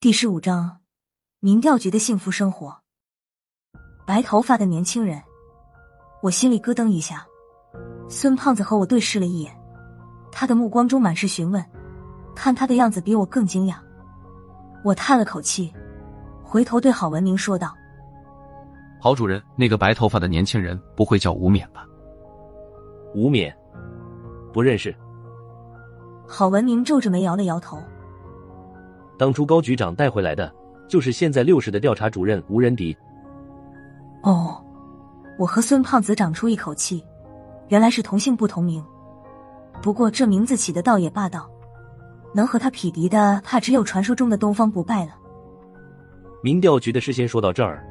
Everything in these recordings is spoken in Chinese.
第十五章，民调局的幸福生活。白头发的年轻人，我心里咯噔一下。孙胖子和我对视了一眼，他的目光中满是询问，看他的样子比我更惊讶。我叹了口气，回头对郝文明说道：“郝主任，那个白头发的年轻人不会叫吴冕吧？”吴冕，不认识。郝文明皱着眉摇了摇头。当初高局长带回来的，就是现在六市的调查主任吴仁迪。哦，我和孙胖子长出一口气，原来是同姓不同名。不过这名字起的倒也霸道，能和他匹敌的，怕只有传说中的东方不败了。民调局的事先说到这儿，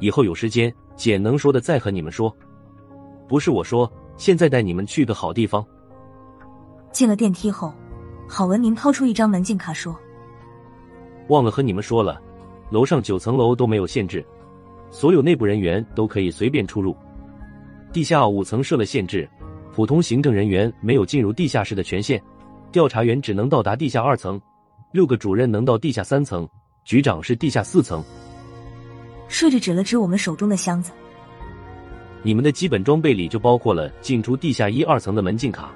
以后有时间姐能说的再和你们说。不是我说，现在带你们去个好地方。进了电梯后，郝文明掏出一张门禁卡说。忘了和你们说了，楼上九层楼都没有限制，所有内部人员都可以随便出入。地下五层设了限制，普通行政人员没有进入地下室的权限，调查员只能到达地下二层，六个主任能到地下三层，局长是地下四层。说着指了指我们手中的箱子，你们的基本装备里就包括了进出地下一二层的门禁卡。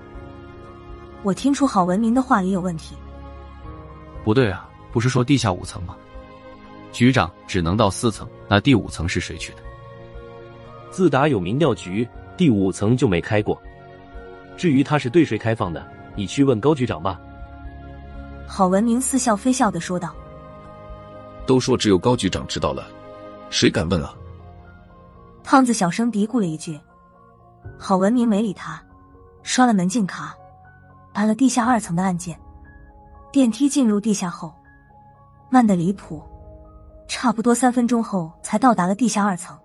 我听出郝文明的话里有问题。不对啊。不是说地下五层吗？局长只能到四层，那第五层是谁去的？自打有民调局，第五层就没开过。至于他是对谁开放的，你去问高局长吧。郝文明似笑非笑的说道：“都说只有高局长知道了，谁敢问啊？”胖子小声嘀咕了一句。郝文明没理他，刷了门禁卡，按了地下二层的按键，电梯进入地下后。慢的离谱，差不多三分钟后才到达了地下二层。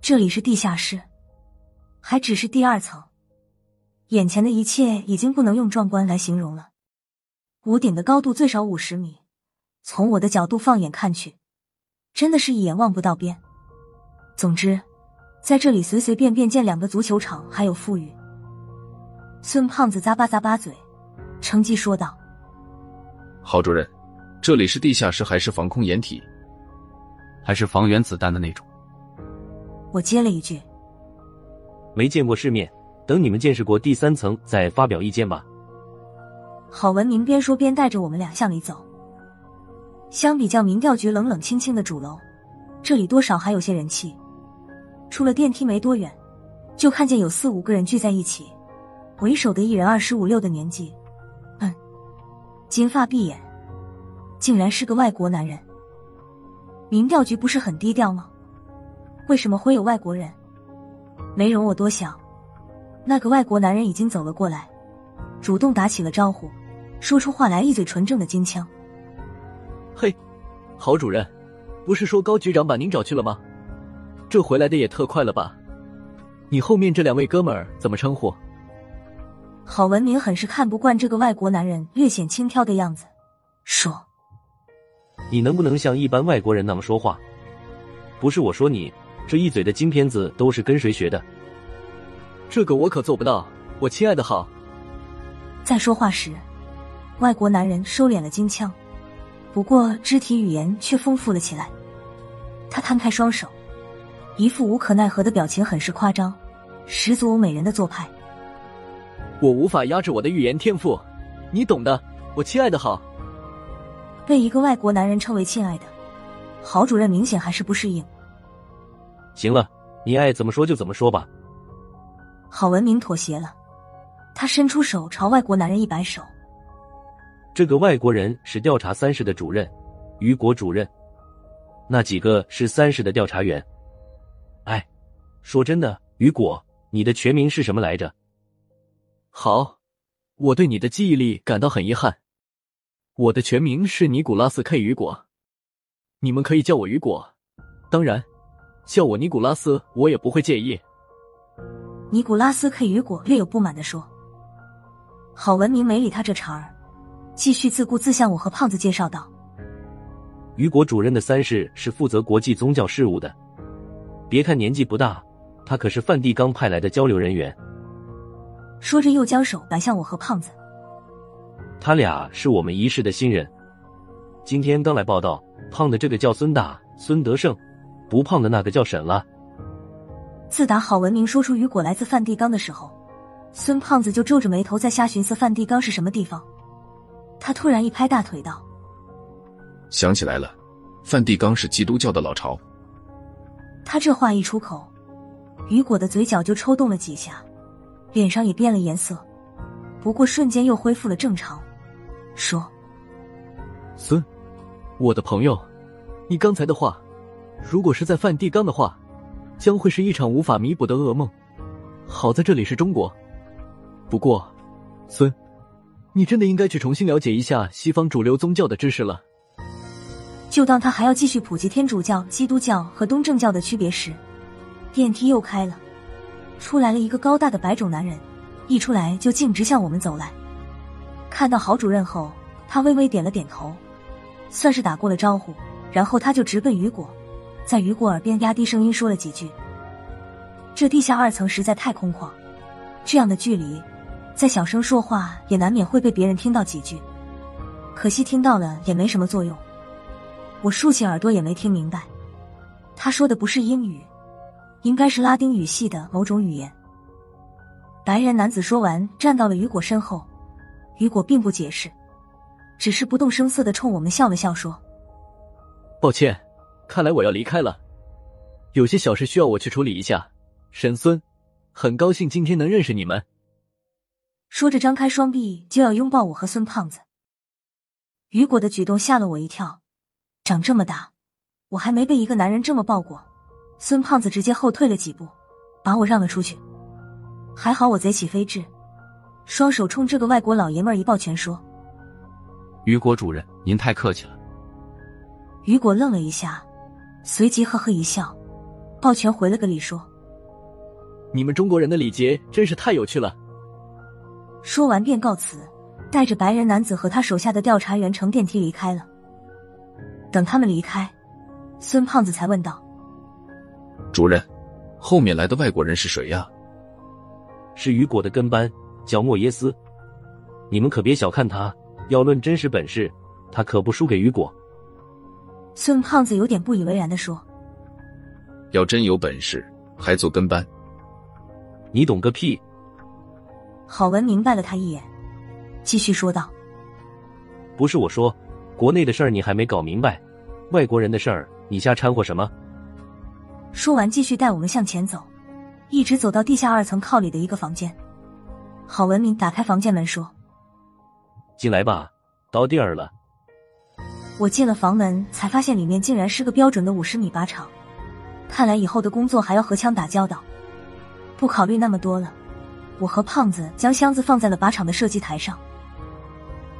这里是地下室，还只是第二层。眼前的一切已经不能用壮观来形容了。屋顶的高度最少五十米，从我的角度放眼看去，真的是一眼望不到边。总之，在这里随随便便建两个足球场还有富裕。孙胖子咂巴咂巴嘴，乘机说道：“郝主任。”这里是地下室还是防空掩体，还是防原子弹的那种？我接了一句：“没见过世面，等你们见识过第三层再发表意见吧。”郝文明边说边带着我们俩向里走。相比较民调局冷冷清清的主楼，这里多少还有些人气。出了电梯没多远，就看见有四五个人聚在一起，为首的一人二十五六的年纪，嗯，金发碧眼。竟然是个外国男人。民调局不是很低调吗？为什么会有外国人？没容我多想，那个外国男人已经走了过来，主动打起了招呼，说出话来一嘴纯正的京腔。嘿，郝主任，不是说高局长把您找去了吗？这回来的也特快了吧？你后面这两位哥们儿怎么称呼？郝文明很是看不惯这个外国男人略显轻佻的样子，说。你能不能像一般外国人那么说话？不是我说你，这一嘴的金片子都是跟谁学的？这个我可做不到，我亲爱的好。在说话时，外国男人收敛了金腔，不过肢体语言却丰富了起来。他摊开双手，一副无可奈何的表情，很是夸张，十足美人的做派。我无法压制我的语言天赋，你懂的，我亲爱的好。被一个外国男人称为“亲爱的”，郝主任明显还是不适应。行了，你爱怎么说就怎么说吧。郝文明妥协了，他伸出手朝外国男人一摆手。这个外国人是调查三室的主任，于国主任。那几个是三室的调查员。哎，说真的，于果，你的全名是什么来着？好，我对你的记忆力感到很遗憾。我的全名是尼古拉斯 ·K· 雨果，你们可以叫我雨果，当然，叫我尼古拉斯我也不会介意。尼古拉斯 ·K· 雨果略有不满的说：“郝文明没理他这茬儿，继续自顾自向我和胖子介绍道：‘雨果主任的三世是负责国际宗教事务的，别看年纪不大，他可是梵蒂冈派来的交流人员。’说着又将手摆向我和胖子。”他俩是我们一室的新人，今天刚来报道，胖的这个叫孙大孙德胜，不胖的那个叫沈了。自打郝文明说出雨果来自梵蒂冈的时候，孙胖子就皱着眉头在瞎寻思梵蒂冈是什么地方。他突然一拍大腿道：“想起来了，梵蒂冈是基督教的老巢。”他这话一出口，雨果的嘴角就抽动了几下，脸上也变了颜色，不过瞬间又恢复了正常，说：“孙，我的朋友，你刚才的话，如果是在梵蒂冈的话，将会是一场无法弥补的噩梦。好在这里是中国。不过，孙，你真的应该去重新了解一下西方主流宗教的知识了。”就当他还要继续普及天主教、基督教和东正教的区别时，电梯又开了，出来了一个高大的白种男人，一出来就径直向我们走来。看到郝主任后，他微微点了点头，算是打过了招呼，然后他就直奔雨果，在雨果耳边压低声音说了几句。这地下二层实在太空旷，这样的距离，再小声说话也难免会被别人听到几句。可惜听到了也没什么作用。我竖起耳朵也没听明白，他说的不是英语，应该是拉丁语系的某种语言。白人男子说完，站到了雨果身后。雨果并不解释，只是不动声色的冲我们笑了笑，说：“抱歉，看来我要离开了，有些小事需要我去处理一下。”沈孙，很高兴今天能认识你们。说着，张开双臂就要拥抱我和孙胖子。雨果的举动吓了我一跳。长这么大，我还没被一个男人这么抱过。孙胖子直接后退了几步，把我让了出去。还好我贼起飞智，双手冲这个外国老爷们儿一抱拳，说：“雨果主任，您太客气了。”雨果愣了一下，随即呵呵一笑，抱拳回了个礼，说：“你们中国人的礼节真是太有趣了。”说完便告辞，带着白人男子和他手下的调查员乘电梯离开了。等他们离开，孙胖子才问道：“主任，后面来的外国人是谁呀？”“是雨果的跟班，叫莫耶斯。你们可别小看他，要论真实本事，他可不输给雨果。”孙胖子有点不以为然的说：“要真有本事，还做跟班？你懂个屁！”郝文明白了他一眼，继续说道：“不是我说。”国内的事儿你还没搞明白，外国人的事儿你瞎掺和什么？说完，继续带我们向前走，一直走到地下二层靠里的一个房间。郝文明打开房间门说：“进来吧，到地儿了。”我进了房门，才发现里面竟然是个标准的五十米靶场。看来以后的工作还要和枪打交道。不考虑那么多了，我和胖子将箱子放在了靶场的射击台上。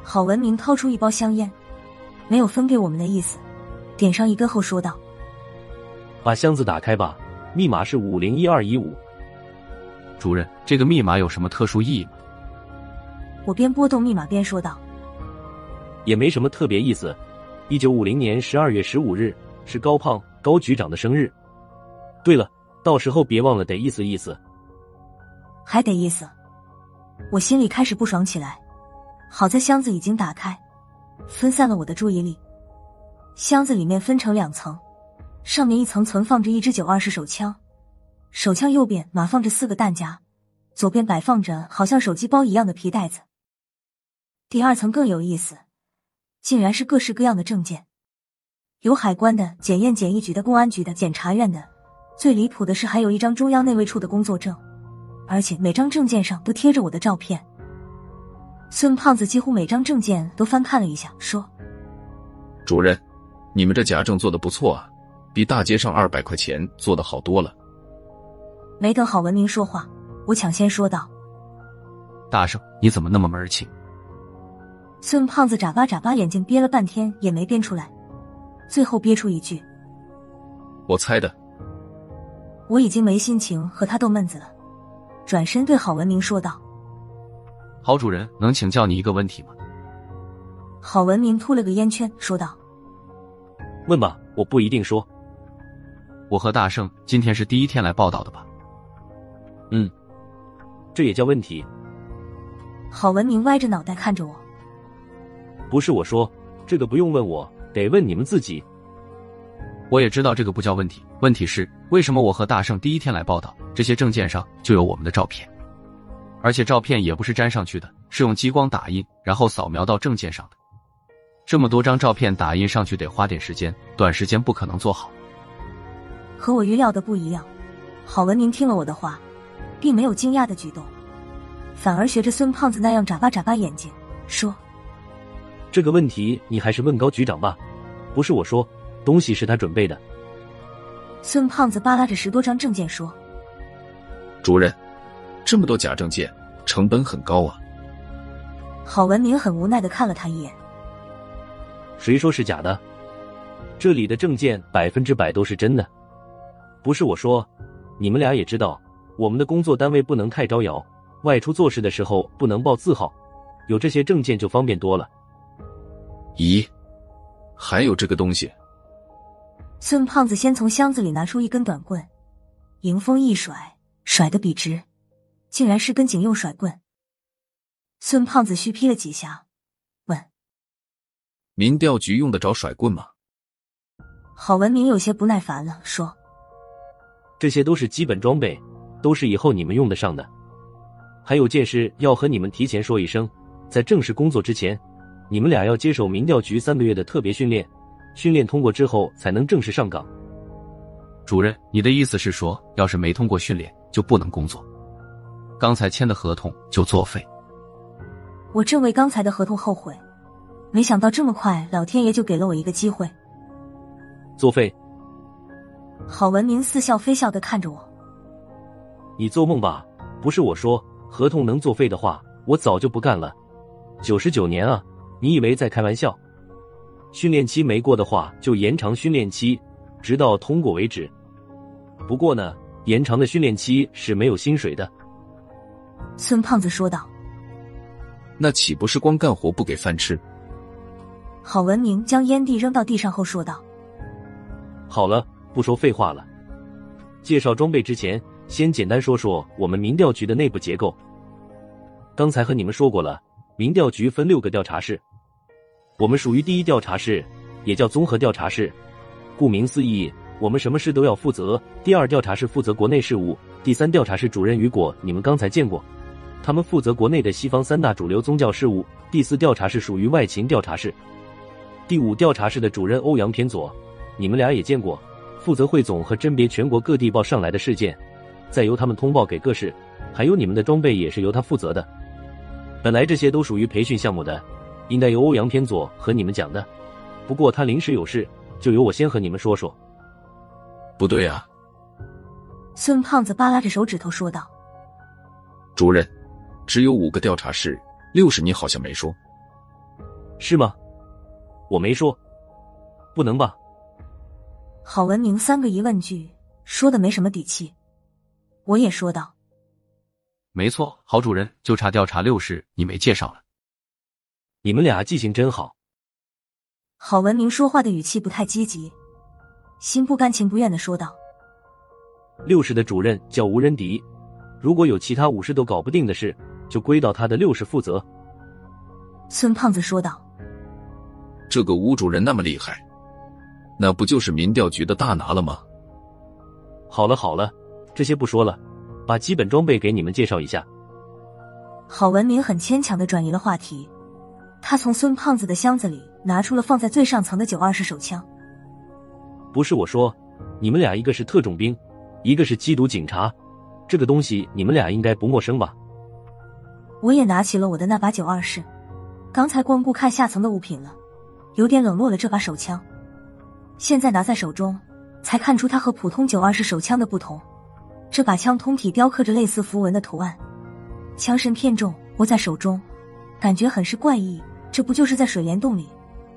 郝文明掏出一包香烟。没有分给我们的意思，点上一根后说道：“把箱子打开吧，密码是五零一二一五。”主任，这个密码有什么特殊意义吗？我边拨动密码边说道：“也没什么特别意思。一九五零年十二月十五日是高胖高局长的生日。对了，到时候别忘了得意思意思。”还得意思？我心里开始不爽起来。好在箱子已经打开。分散了我的注意力。箱子里面分成两层，上面一层存放着一支九二式手枪，手枪右边码放着四个弹夹，左边摆放着好像手机包一样的皮袋子。第二层更有意思，竟然是各式各样的证件，有海关的、检验检疫局的、公安局的、检察院的。最离谱的是，还有一张中央内卫处的工作证，而且每张证件上都贴着我的照片。孙胖子几乎每张证件都翻看了一下，说：“主任，你们这假证做的不错啊，比大街上二百块钱做的好多了。”没等郝文明说话，我抢先说道：“大圣，你怎么那么门儿清？”孙胖子眨巴眨巴眼睛，憋了半天也没憋出来，最后憋出一句：“我猜的。”我已经没心情和他逗闷子了，转身对郝文明说道。郝主任，能请教你一个问题吗？郝文明吐了个烟圈，说道：“问吧，我不一定说。我和大圣今天是第一天来报道的吧？”“嗯，这也叫问题？”郝文明歪着脑袋看着我：“不是我说，这个不用问我，得问你们自己。我也知道这个不叫问题，问题是为什么我和大圣第一天来报道，这些证件上就有我们的照片，而且照片也不是粘上去的，是用激光打印，然后扫描到证件上的。这么多张照片打印上去得花点时间，短时间不可能做好。和我预料的不一样，郝文明听了我的话，并没有惊讶的举动，反而学着孙胖子那样眨巴眨巴眼睛，说：“这个问题你还是问高局长吧，不是我说。”东西是他准备的。孙胖子扒拉着十多张证件说：“主任，这么多假证件，成本很高啊。”郝文明很无奈的看了他一眼：“谁说是假的？这里的证件百分之百都是真的。不是我说，你们俩也知道，我们的工作单位不能太招摇，外出做事的时候不能报字号，有这些证件就方便多了。”咦，还有这个东西？孙胖子先从箱子里拿出一根短棍，迎风一甩，甩得笔直，竟然是根警用甩棍。孙胖子虚劈了几下，问：“民调局用得着甩棍吗？”郝文明有些不耐烦了，说：“这些都是基本装备，都是以后你们用得上的。还有件事要和你们提前说一声，在正式工作之前，你们俩要接受民调局三个月的特别训练。”训练通过之后才能正式上岗。主任，你的意思是说，要是没通过训练就不能工作？刚才签的合同就作废？我正为刚才的合同后悔，没想到这么快，老天爷就给了我一个机会。作废？郝文明似笑非笑的看着我。你做梦吧！不是我说，合同能作废的话，我早就不干了。九十九年啊，你以为在开玩笑？训练期没过的话，就延长训练期，直到通过为止。不过呢，延长的训练期是没有薪水的。孙胖子说道：“那岂不是光干活不给饭吃？”郝文明将烟蒂扔到地上后说道：“好了，不说废话了。介绍装备之前，先简单说说我们民调局的内部结构。刚才和你们说过了，民调局分六个调查室。”我们属于第一调查室，也叫综合调查室。顾名思义，我们什么事都要负责。第二调查室负责国内事务。第三调查室主任雨果，你们刚才见过，他们负责国内的西方三大主流宗教事务。第四调查室属于外勤调查室。第五调查室的主任欧阳偏左，你们俩也见过，负责汇总和甄别全国各地报上来的事件，再由他们通报给各市。还有你们的装备也是由他负责的。本来这些都属于培训项目的。应该由欧阳天佐和你们讲的，不过他临时有事，就由我先和你们说说。不对啊！孙胖子扒拉着手指头说道：“主任，只有五个调查室，六是你好像没说，是吗？我没说，不能吧？”郝文明三个疑问句说的没什么底气，我也说道：“没错，郝主任，就差调查六室你没介绍了。”你们俩记性真好。郝文明说话的语气不太积极，心不甘情不愿的说道：“六室的主任叫吴仁迪，如果有其他五室都搞不定的事，就归到他的六室负责。”孙胖子说道：“这个吴主任那么厉害，那不就是民调局的大拿了吗？”好了好了，这些不说了，把基本装备给你们介绍一下。郝文明很牵强的转移了话题。他从孙胖子的箱子里拿出了放在最上层的九二式手枪。不是我说，你们俩一个是特种兵，一个是缉毒警察，这个东西你们俩应该不陌生吧？我也拿起了我的那把九二式，刚才光顾看下层的物品了，有点冷落了这把手枪。现在拿在手中，才看出它和普通九二式手枪的不同。这把枪通体雕刻着类似符文的图案，枪身偏重，握在手中，感觉很是怪异。这不就是在水帘洞里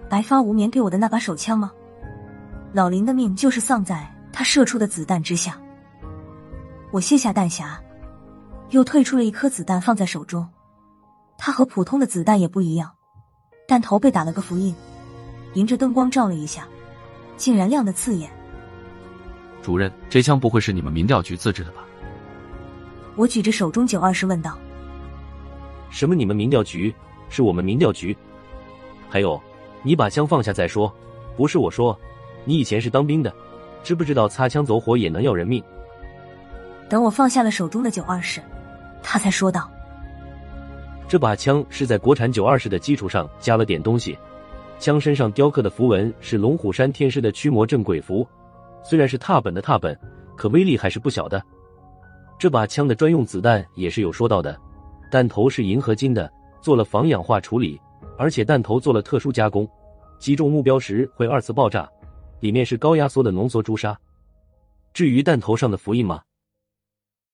白发无眠给我的那把手枪吗？老林的命就是丧在他射出的子弹之下。我卸下弹匣，又退出了一颗子弹放在手中。它和普通的子弹也不一样，弹头被打了个符印，迎着灯光照了一下，竟然亮得刺眼。主任，这枪不会是你们民调局自制的吧？我举着手中九二式问道：“什么？你们民调局？是我们民调局？”还有，你把枪放下再说。不是我说，你以前是当兵的，知不知道擦枪走火也能要人命？等我放下了手中的九二式，他才说道：“这把枪是在国产九二式的基础上加了点东西，枪身上雕刻的符文是龙虎山天师的驱魔镇鬼符，虽然是踏本的踏本，可威力还是不小的。这把枪的专用子弹也是有说到的，弹头是银合金的，做了防氧化处理，而且弹头做了特殊加工，击中目标时会二次爆炸，里面是高压缩的浓缩朱砂。至于弹头上的符印吗。”